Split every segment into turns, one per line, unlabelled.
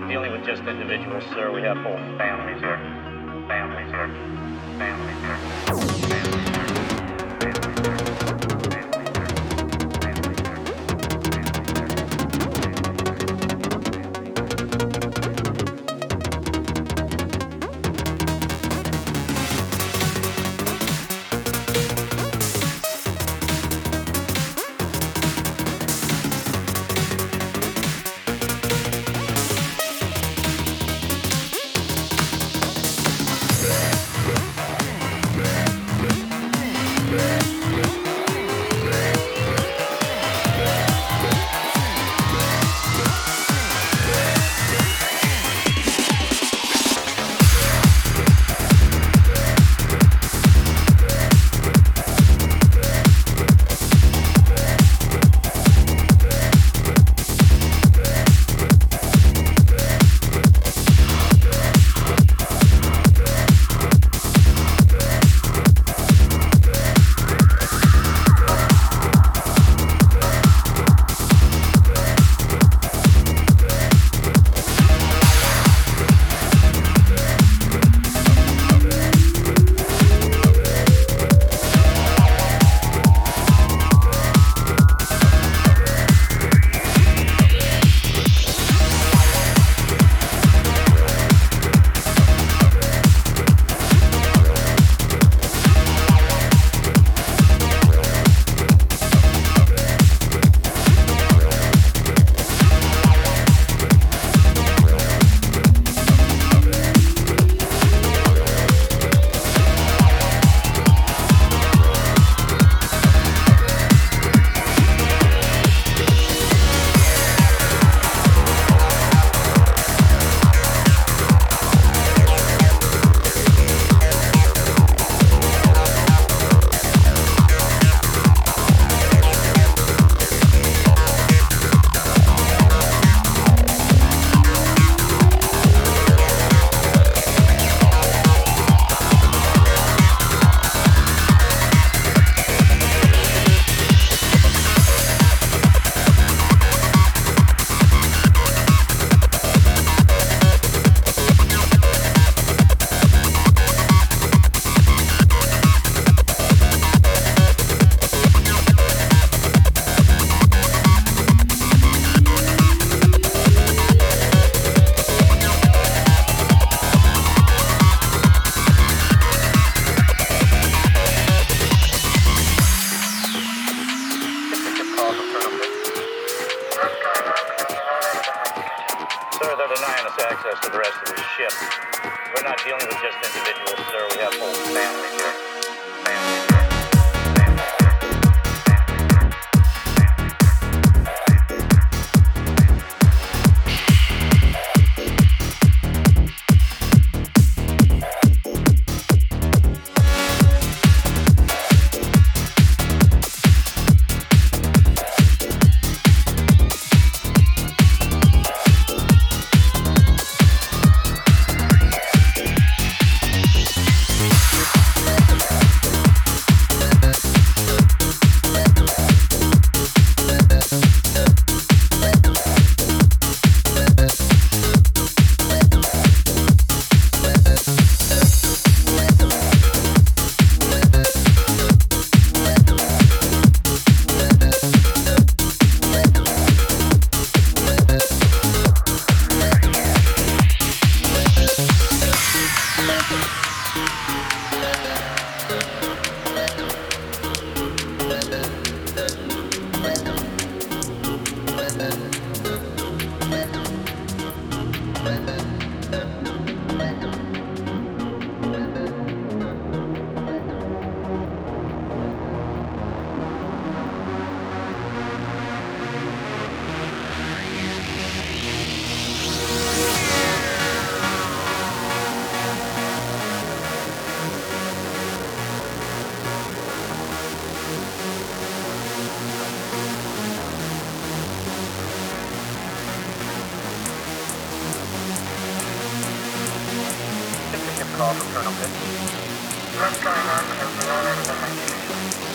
not dealing with just individuals, sir. We have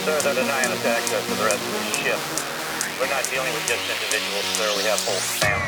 Sir, they're denying us access to the rest of the ship. We're not dealing with just individuals, sir. We have whole families